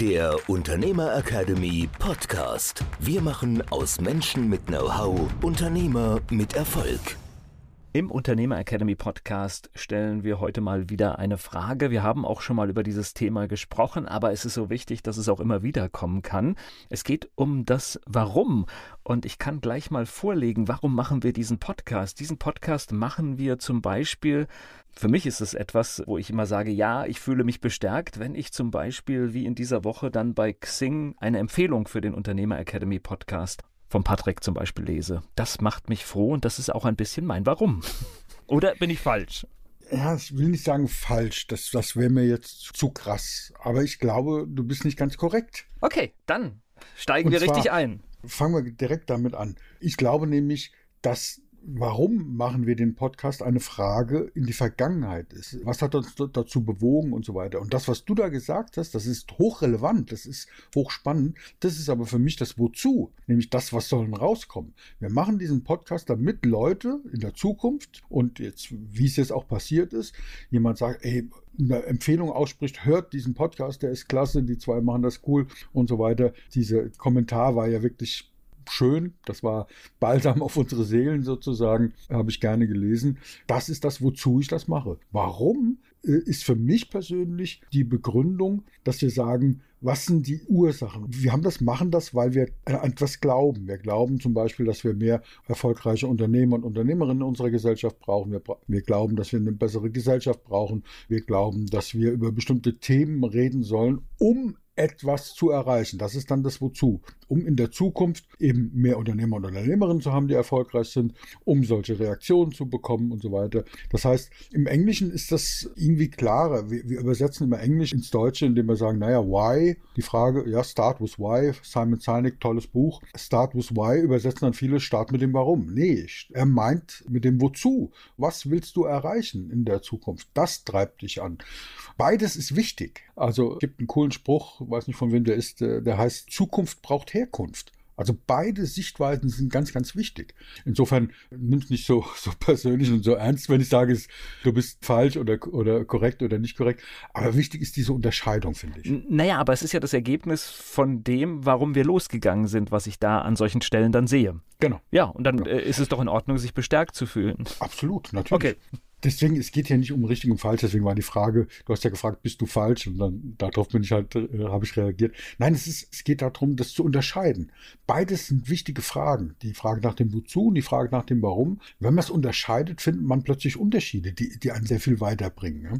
der Unternehmer Academy Podcast. Wir machen aus Menschen mit Know-how Unternehmer mit Erfolg. Im Unternehmer Academy Podcast stellen wir heute mal wieder eine Frage. Wir haben auch schon mal über dieses Thema gesprochen, aber es ist so wichtig, dass es auch immer wieder kommen kann. Es geht um das Warum. Und ich kann gleich mal vorlegen, warum machen wir diesen Podcast? Diesen Podcast machen wir zum Beispiel, für mich ist es etwas, wo ich immer sage, ja, ich fühle mich bestärkt, wenn ich zum Beispiel wie in dieser Woche dann bei Xing eine Empfehlung für den Unternehmer Academy Podcast vom Patrick zum Beispiel lese. Das macht mich froh und das ist auch ein bisschen mein Warum. Oder bin ich falsch? Ja, ich will nicht sagen falsch, das, das wäre mir jetzt zu krass. Aber ich glaube, du bist nicht ganz korrekt. Okay, dann steigen und wir richtig ein. Fangen wir direkt damit an. Ich glaube nämlich, dass warum machen wir den Podcast, eine Frage in die Vergangenheit ist. Was hat uns dazu bewogen und so weiter. Und das, was du da gesagt hast, das ist hochrelevant, das ist hochspannend. Das ist aber für mich das Wozu, nämlich das, was sollen rauskommen. Wir machen diesen Podcast, damit Leute in der Zukunft und jetzt, wie es jetzt auch passiert ist, jemand sagt, ey, eine Empfehlung ausspricht, hört diesen Podcast, der ist klasse, die zwei machen das cool und so weiter. Dieser Kommentar war ja wirklich schön. Das war Balsam auf unsere Seelen sozusagen, habe ich gerne gelesen. Das ist das, wozu ich das mache. Warum äh, ist für mich persönlich die Begründung, dass wir sagen, was sind die Ursachen? Wir haben das, machen das, weil wir an etwas glauben. Wir glauben zum Beispiel, dass wir mehr erfolgreiche Unternehmer und Unternehmerinnen in unserer Gesellschaft brauchen. Wir, wir glauben, dass wir eine bessere Gesellschaft brauchen. Wir glauben, dass wir über bestimmte Themen reden sollen, um etwas zu erreichen. Das ist dann das Wozu. Um in der Zukunft eben mehr Unternehmer und Unternehmerinnen zu haben, die erfolgreich sind, um solche Reaktionen zu bekommen und so weiter. Das heißt, im Englischen ist das irgendwie klarer. Wir, wir übersetzen immer Englisch ins Deutsche, indem wir sagen, naja, why? Die Frage, ja, start with why. Simon Sinek, tolles Buch. Start with why übersetzen dann viele, start mit dem Warum. Nee, er meint mit dem Wozu. Was willst du erreichen in der Zukunft? Das treibt dich an. Beides ist wichtig. Also es gibt einen coolen Spruch, weiß nicht von wem der ist, äh, der heißt Zukunft braucht Herkunft. Also beide Sichtweisen sind ganz, ganz wichtig. Insofern nimm es nicht so, so persönlich und so ernst, wenn ich sage, du bist falsch oder, oder korrekt oder nicht korrekt. Aber wichtig ist diese Unterscheidung, finde ich. Naja, aber es ist ja das Ergebnis von dem, warum wir losgegangen sind, was ich da an solchen Stellen dann sehe. Genau. Ja, und dann genau. Äh, ist es doch in Ordnung, sich bestärkt zu fühlen. Absolut, natürlich. Okay. Deswegen, es geht ja nicht um richtig und falsch, deswegen war die Frage, du hast ja gefragt, bist du falsch? Und dann darauf bin ich halt, äh, habe ich reagiert. Nein, es ist, es geht darum, das zu unterscheiden. Beides sind wichtige Fragen. Die Frage nach dem Wozu und die Frage nach dem Warum. Wenn man es unterscheidet, findet man plötzlich Unterschiede, die, die einen sehr viel weiterbringen. Ja?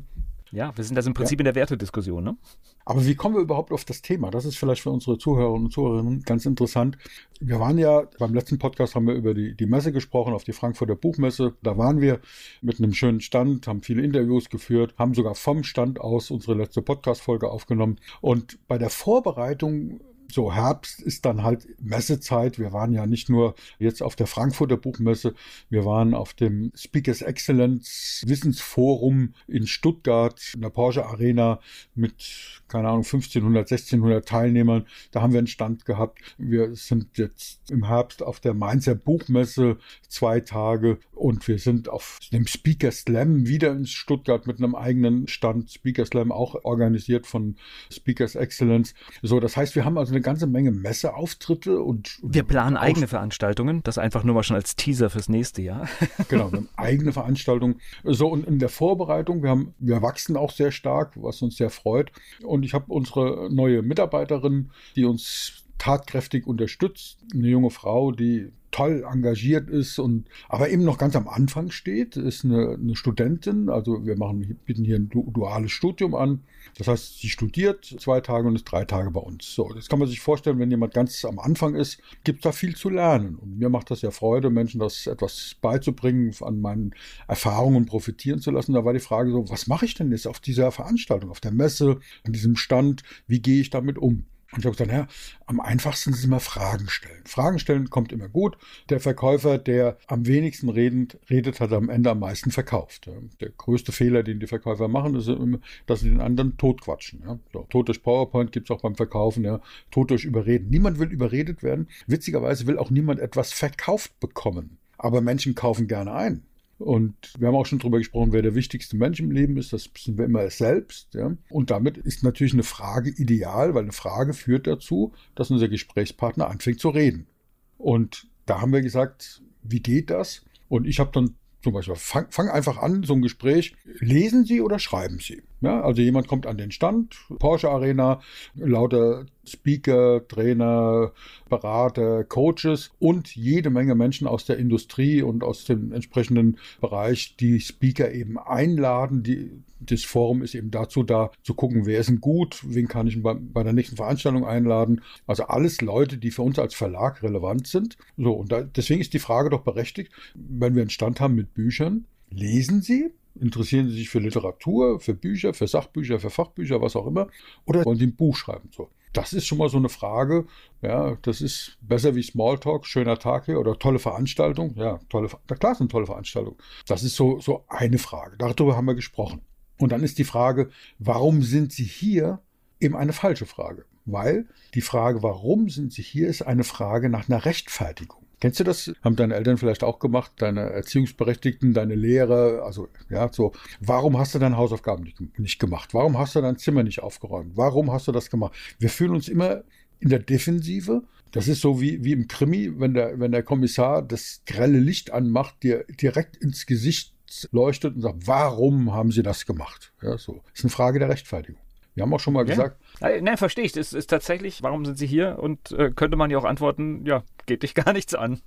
Ja, wir sind also im Prinzip ja. in der Wertediskussion, ne? Aber wie kommen wir überhaupt auf das Thema? Das ist vielleicht für unsere Zuhörerinnen und Zuhörerinnen ganz interessant. Wir waren ja, beim letzten Podcast haben wir über die, die Messe gesprochen, auf die Frankfurter Buchmesse. Da waren wir mit einem schönen Stand, haben viele Interviews geführt, haben sogar vom Stand aus unsere letzte Podcast-Folge aufgenommen. Und bei der Vorbereitung so Herbst ist dann halt Messezeit. Wir waren ja nicht nur jetzt auf der Frankfurter Buchmesse, wir waren auf dem Speakers Excellence Wissensforum in Stuttgart in der Porsche Arena mit, keine Ahnung, 1500, 1600 Teilnehmern. Da haben wir einen Stand gehabt. Wir sind jetzt im Herbst auf der Mainzer Buchmesse zwei Tage und wir sind auf dem Speaker Slam wieder in Stuttgart mit einem eigenen Stand. Speaker Slam auch organisiert von Speakers Excellence. So, das heißt, wir haben also eine ganze Menge Messeauftritte und. Wir planen eigene Veranstaltungen, das einfach nur mal schon als Teaser fürs nächste Jahr. genau, haben eigene Veranstaltungen. So, und in der Vorbereitung, wir haben, wir wachsen auch sehr stark, was uns sehr freut. Und ich habe unsere neue Mitarbeiterin, die uns tatkräftig unterstützt. Eine junge Frau, die toll engagiert ist und aber eben noch ganz am Anfang steht, ist eine, eine Studentin. Also wir machen bieten hier ein duales Studium an. Das heißt, sie studiert zwei Tage und ist drei Tage bei uns. So, das kann man sich vorstellen, wenn jemand ganz am Anfang ist, gibt es da viel zu lernen. Und mir macht das ja Freude, Menschen das etwas beizubringen, an meinen Erfahrungen profitieren zu lassen. Da war die Frage so, was mache ich denn jetzt auf dieser Veranstaltung, auf der Messe, an diesem Stand? Wie gehe ich damit um? Und ich habe gesagt, naja, am einfachsten ist immer Fragen stellen. Fragen stellen kommt immer gut. Der Verkäufer, der am wenigsten redend, redet, hat am Ende am meisten verkauft. Der größte Fehler, den die Verkäufer machen, ist immer, dass sie den anderen totquatschen. Ja. So, Tod durch PowerPoint gibt es auch beim Verkaufen, ja. Tod durch Überreden. Niemand will überredet werden. Witzigerweise will auch niemand etwas verkauft bekommen. Aber Menschen kaufen gerne ein. Und wir haben auch schon darüber gesprochen, wer der wichtigste Mensch im Leben ist. Das sind wir immer selbst. Ja? Und damit ist natürlich eine Frage ideal, weil eine Frage führt dazu, dass unser Gesprächspartner anfängt zu reden. Und da haben wir gesagt, wie geht das? Und ich habe dann zum Beispiel, fang, fang, einfach an, so ein Gespräch. Lesen Sie oder schreiben Sie? Ja, also jemand kommt an den Stand, Porsche Arena, lauter Speaker, Trainer, Berater, Coaches und jede Menge Menschen aus der Industrie und aus dem entsprechenden Bereich, die Speaker eben einladen. Die, das Forum ist eben dazu da, zu gucken, wer ist denn gut, wen kann ich bei, bei der nächsten Veranstaltung einladen. Also alles Leute, die für uns als Verlag relevant sind. So, und da, deswegen ist die Frage doch berechtigt, wenn wir einen Stand haben mit Büchern, lesen Sie? Interessieren Sie sich für Literatur, für Bücher, für Sachbücher, für Fachbücher, was auch immer? Oder wollen Sie ein Buch schreiben? So. Das ist schon mal so eine Frage. Ja, das ist besser wie Smalltalk, schöner Tag hier oder tolle Veranstaltung. Ja, tolle, na klar, ist eine tolle Veranstaltung. Das ist so, so eine Frage. Darüber haben wir gesprochen. Und dann ist die Frage, warum sind Sie hier, eben eine falsche Frage. Weil die Frage, warum sind Sie hier, ist eine Frage nach einer Rechtfertigung. Kennst du das? Haben deine Eltern vielleicht auch gemacht, deine Erziehungsberechtigten, deine Lehrer, also ja, so, warum hast du deine Hausaufgaben nicht, nicht gemacht? Warum hast du dein Zimmer nicht aufgeräumt? Warum hast du das gemacht? Wir fühlen uns immer in der Defensive. Das ist so wie, wie im Krimi, wenn der, wenn der Kommissar das grelle Licht anmacht, dir direkt ins Gesicht leuchtet und sagt, warum haben sie das gemacht? Ja, so. Ist eine Frage der Rechtfertigung. Wir haben auch schon mal ja. gesagt. Nein, verstehe ich. Es ist tatsächlich, warum sind Sie hier? Und äh, könnte man ja auch antworten, ja, geht dich gar nichts an.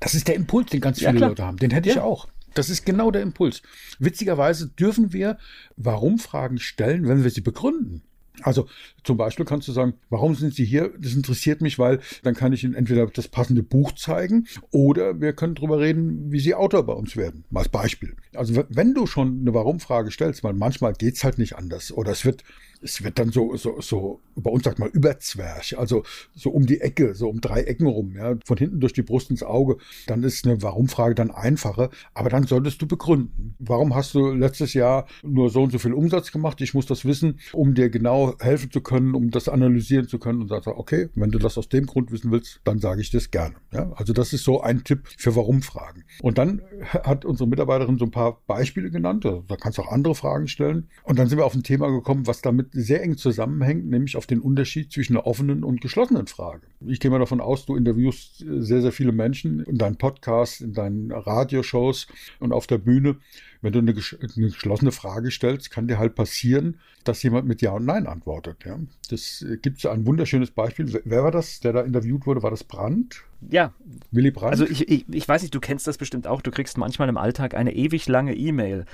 Das ist der Impuls, den ganz viele ja, Leute haben. Den hätte ich auch. Das ist genau der Impuls. Witzigerweise dürfen wir Warum-Fragen stellen, wenn wir sie begründen. Also zum Beispiel kannst du sagen, warum sind Sie hier? Das interessiert mich, weil dann kann ich Ihnen entweder das passende Buch zeigen oder wir können darüber reden, wie Sie Autor bei uns werden. Mal als Beispiel. Also wenn du schon eine Warum-Frage stellst, weil manchmal geht es halt nicht anders oder es wird es wird dann so, so, so, bei uns sagt man Überzwerch, also so um die Ecke, so um drei Ecken rum, ja, von hinten durch die Brust ins Auge, dann ist eine Warum-Frage dann einfacher, aber dann solltest du begründen. Warum hast du letztes Jahr nur so und so viel Umsatz gemacht? Ich muss das wissen, um dir genau helfen zu können, um das analysieren zu können und sagst, okay, wenn du das aus dem Grund wissen willst, dann sage ich das gerne. Ja, also das ist so ein Tipp für Warum-Fragen. Und dann hat unsere Mitarbeiterin so ein paar Beispiele genannt, da kannst du auch andere Fragen stellen. Und dann sind wir auf ein Thema gekommen, was damit sehr eng zusammenhängt, nämlich auf den Unterschied zwischen einer offenen und geschlossenen Frage. Ich gehe mal davon aus, du interviewst sehr, sehr viele Menschen in deinen Podcasts, in deinen Radioshows und auf der Bühne. Wenn du eine, geschlossene Frage stellst, kann dir halt passieren, dass jemand mit Ja und Nein antwortet. Ja? Das gibt es ein wunderschönes Beispiel. Wer war das, der da interviewt wurde? War das Brandt? Ja. Willy Brandt? Also ich, ich, ich weiß nicht, du kennst das bestimmt auch. Du kriegst manchmal im Alltag eine ewig lange E-Mail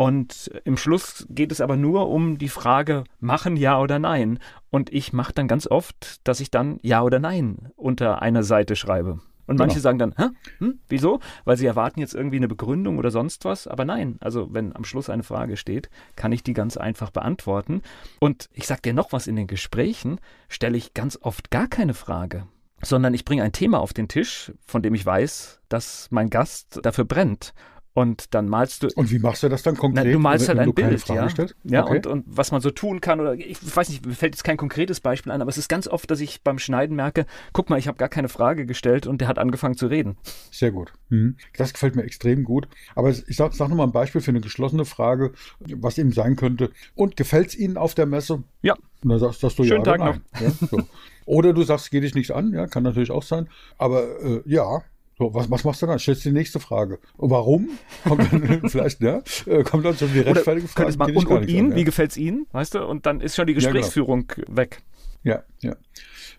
und im Schluss geht es aber nur um die Frage, machen ja oder nein. Und ich mache dann ganz oft, dass ich dann ja oder nein unter einer Seite schreibe. Und manche genau. sagen dann, hä? Hm? Wieso? Weil sie erwarten jetzt irgendwie eine Begründung oder sonst was. Aber nein, also wenn am Schluss eine Frage steht, kann ich die ganz einfach beantworten. Und ich sag dir noch was, in den Gesprächen stelle ich ganz oft gar keine Frage sondern ich bringe ein Thema auf den Tisch, von dem ich weiß, dass mein Gast dafür brennt. Und dann malst du. Und wie machst du das dann konkret? Na, du malst halt ein Bild, ja. Ja, okay. und, und was man so tun kann, oder ich weiß nicht, mir fällt jetzt kein konkretes Beispiel ein, aber es ist ganz oft, dass ich beim Schneiden merke, guck mal, ich habe gar keine Frage gestellt und der hat angefangen zu reden. Sehr gut. Mhm. Das gefällt mir extrem gut. Aber ich sag, sag nochmal ein Beispiel für eine geschlossene Frage, was eben sein könnte. Und gefällt es Ihnen auf der Messe? Ja. Und dann sagst, sagst du Schönen ja Tag noch. Ja, so. Oder du sagst, geht dich nichts an, ja, kann natürlich auch sein. Aber äh, ja, so, was, was machst du dann? Stellst die nächste Frage. Und warum? Kommt dann vielleicht, ne? Kommt dann schon die rechtfertige Frage. und, und Ihnen, an, wie ja. gefällt es Ihnen? Weißt du? Und dann ist schon die Gesprächsführung ja, genau. weg. Ja, ja.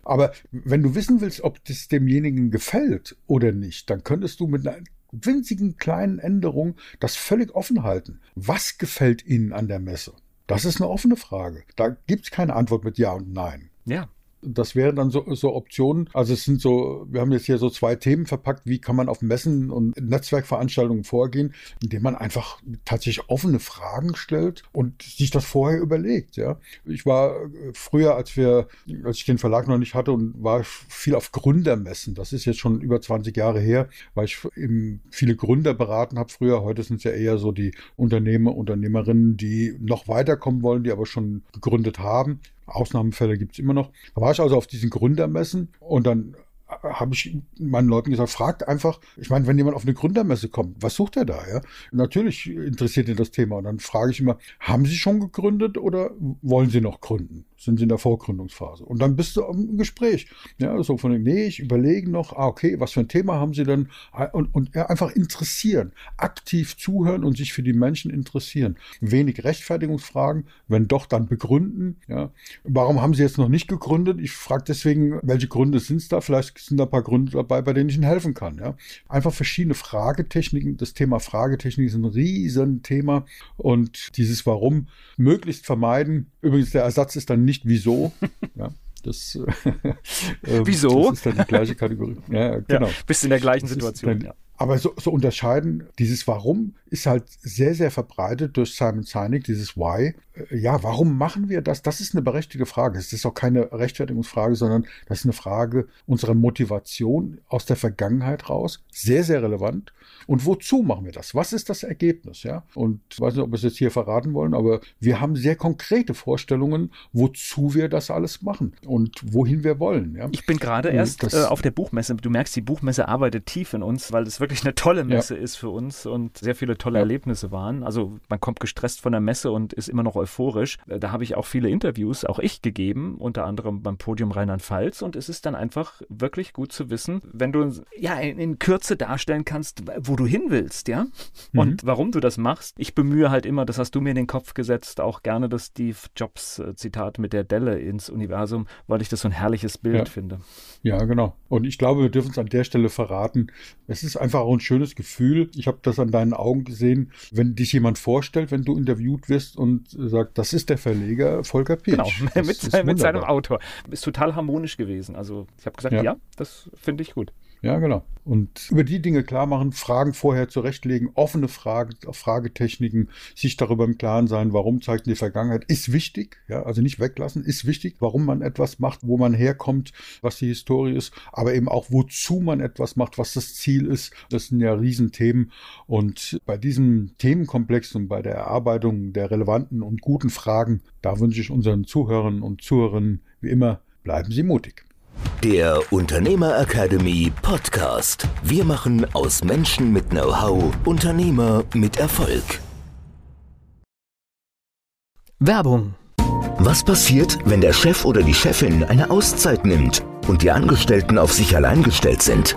Aber wenn du wissen willst, ob das demjenigen gefällt oder nicht, dann könntest du mit einer winzigen kleinen Änderung das völlig offen halten. Was gefällt Ihnen an der Messe? Das ist eine offene Frage. Da gibt es keine Antwort mit Ja und Nein. Ja, das wären dann so, so Optionen. Also es sind so, wir haben jetzt hier so zwei Themen verpackt, wie kann man auf Messen und Netzwerkveranstaltungen vorgehen, indem man einfach tatsächlich offene Fragen stellt und sich das vorher überlegt. Ja, ich war früher, als wir, als ich den Verlag noch nicht hatte und war viel auf Gründermessen. Das ist jetzt schon über 20 Jahre her, weil ich eben viele Gründer beraten habe früher. Heute sind es ja eher so die Unternehmer, Unternehmerinnen, die noch weiterkommen wollen, die aber schon gegründet haben. Ausnahmefälle gibt es immer noch. Da war ich also auf diesen Gründermessen und dann habe ich meinen Leuten gesagt, fragt einfach, ich meine, wenn jemand auf eine Gründermesse kommt, was sucht er da? Ja? Natürlich interessiert ihn das Thema. Und dann frage ich immer, haben Sie schon gegründet oder wollen Sie noch gründen? Sind sie in der Vorgründungsphase. Und dann bist du im Gespräch. Ja, so von, nee, ich überlege noch, ah, okay, was für ein Thema haben sie denn? Und, und ja, einfach interessieren, aktiv zuhören und sich für die Menschen interessieren. Wenig Rechtfertigungsfragen, wenn doch, dann begründen. Ja. Warum haben sie jetzt noch nicht gegründet? Ich frage deswegen, welche Gründe sind es da? Vielleicht sind da ein paar Gründe dabei, bei denen ich ihnen helfen kann. Ja. Einfach verschiedene Fragetechniken. Das Thema Fragetechnik ist ein Riesenthema. Und dieses Warum möglichst vermeiden. Übrigens, der Ersatz ist dann nicht nicht wieso. ja, das, äh, wieso? Das ist dann die gleiche Kategorie. Ja, genau. Ja, bist in der gleichen Situation. Dann, ja. Aber so, so unterscheiden, dieses Warum ist halt sehr, sehr verbreitet durch Simon Sinek, dieses Why. Äh, ja, warum machen wir das? Das ist eine berechtigte Frage. Es ist auch keine Rechtfertigungsfrage, sondern das ist eine Frage unserer Motivation aus der Vergangenheit raus. Sehr, sehr relevant. Und wozu machen wir das? Was ist das Ergebnis? Ja? Und ich weiß nicht, ob wir es jetzt hier verraten wollen, aber wir haben sehr konkrete Vorstellungen, wozu wir das alles machen und wohin wir wollen. Ja? Ich bin gerade erst das, äh, auf der Buchmesse. Du merkst, die Buchmesse arbeitet tief in uns, weil es wirklich eine tolle Messe ja. ist für uns und sehr viele tolle ja. Erlebnisse waren. Also man kommt gestresst von der Messe und ist immer noch euphorisch. Äh, da habe ich auch viele Interviews, auch ich gegeben, unter anderem beim Podium Rheinland-Pfalz. Und es ist dann einfach wirklich gut zu wissen, wenn du ja in, Kürze darstellen kannst, wo du hin willst, ja, mhm. und warum du das machst. Ich bemühe halt immer, das hast du mir in den Kopf gesetzt, auch gerne das Steve Jobs äh, Zitat mit der Delle ins Universum, weil ich das so ein herrliches Bild ja. finde. Ja, genau. Und ich glaube, wir dürfen es an der Stelle verraten. Es ist einfach auch ein schönes Gefühl. Ich habe das an deinen Augen gesehen, wenn dich jemand vorstellt, wenn du interviewt wirst und sagt, das ist der Verleger Volker Pitsch. Genau, mit, mit seinem Autor. Ist total harmonisch gewesen. Also ich habe gesagt, ja, ja das finde ich gut. Ja, genau. Und über die Dinge klar machen, Fragen vorher zurechtlegen, offene Fragen, Fragetechniken, sich darüber im Klaren sein, warum zeigt die Vergangenheit, ist wichtig. Ja, also nicht weglassen, ist wichtig, warum man etwas macht, wo man herkommt, was die Historie ist, aber eben auch wozu man etwas macht, was das Ziel ist. Das sind ja Riesenthemen. Und bei diesem Themenkomplex und bei der Erarbeitung der relevanten und guten Fragen, da wünsche ich unseren Zuhörern und Zuhörerinnen wie immer, bleiben Sie mutig. Der Unternehmer Academy Podcast. Wir machen aus Menschen mit Know-how Unternehmer mit Erfolg. Werbung. Was passiert, wenn der Chef oder die Chefin eine Auszeit nimmt? und die Angestellten auf sich allein gestellt sind.